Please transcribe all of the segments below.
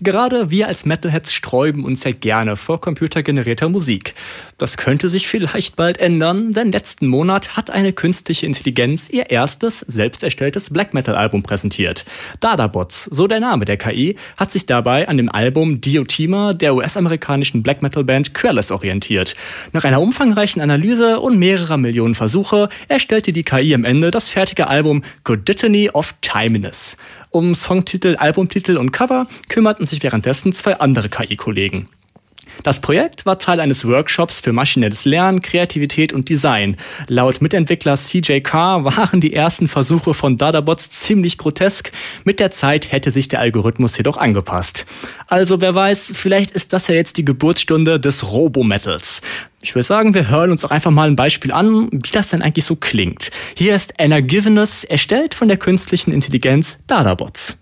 Gerade wir als Metalheads sträuben uns ja gerne vor computergenerierter Musik. Das könnte sich vielleicht bald ändern, denn letzten Monat hat eine künstliche Intelligenz ihr erstes selbst erstelltes Black Metal Album präsentiert. Dadabots, so der Name der KI, hat sich dabei an dem Album Diotima der US-amerikanischen Black Metal Band Querless orientiert. Nach einer umfangreichen Analyse und mehrerer Millionen Versuche erstellte die KI am Ende das fertige Album Good Dittany of Timiness. Um Songtitel, Albumtitel und Cover kümmerten sich währenddessen zwei andere KI-Kollegen. Das Projekt war Teil eines Workshops für maschinelles Lernen, Kreativität und Design. Laut Mitentwickler CJ Carr waren die ersten Versuche von Dadabots ziemlich grotesk. Mit der Zeit hätte sich der Algorithmus jedoch angepasst. Also wer weiß, vielleicht ist das ja jetzt die Geburtsstunde des Robometals. Ich würde sagen, wir hören uns auch einfach mal ein Beispiel an, wie das denn eigentlich so klingt. Hier ist Anna Giveness, erstellt von der künstlichen Intelligenz Dadabots.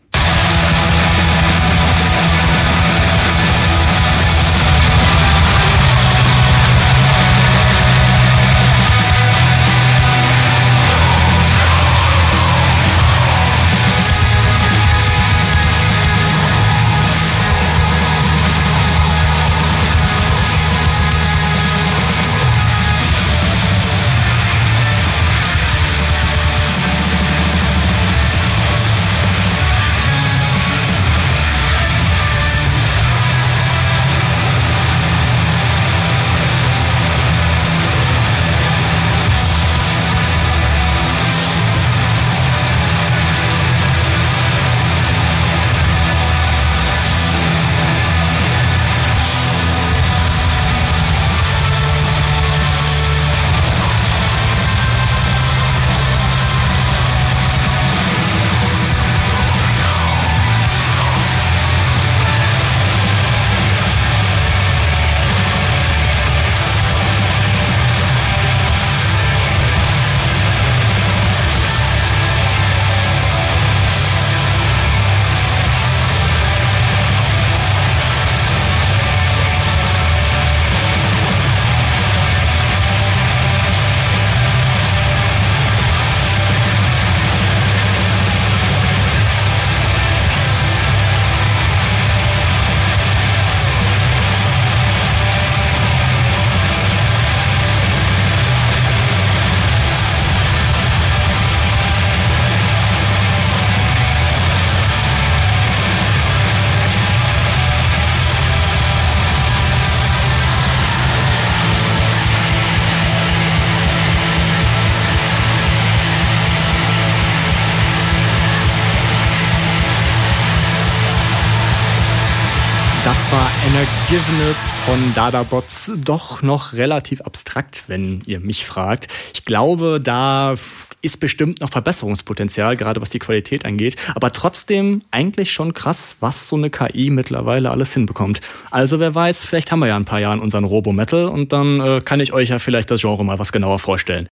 Das war Energiveness von Dadabots doch noch relativ abstrakt, wenn ihr mich fragt. Ich glaube, da ist bestimmt noch Verbesserungspotenzial, gerade was die Qualität angeht. Aber trotzdem eigentlich schon krass, was so eine KI mittlerweile alles hinbekommt. Also wer weiß, vielleicht haben wir ja ein paar Jahren unseren Robo-Metal und dann äh, kann ich euch ja vielleicht das Genre mal was genauer vorstellen.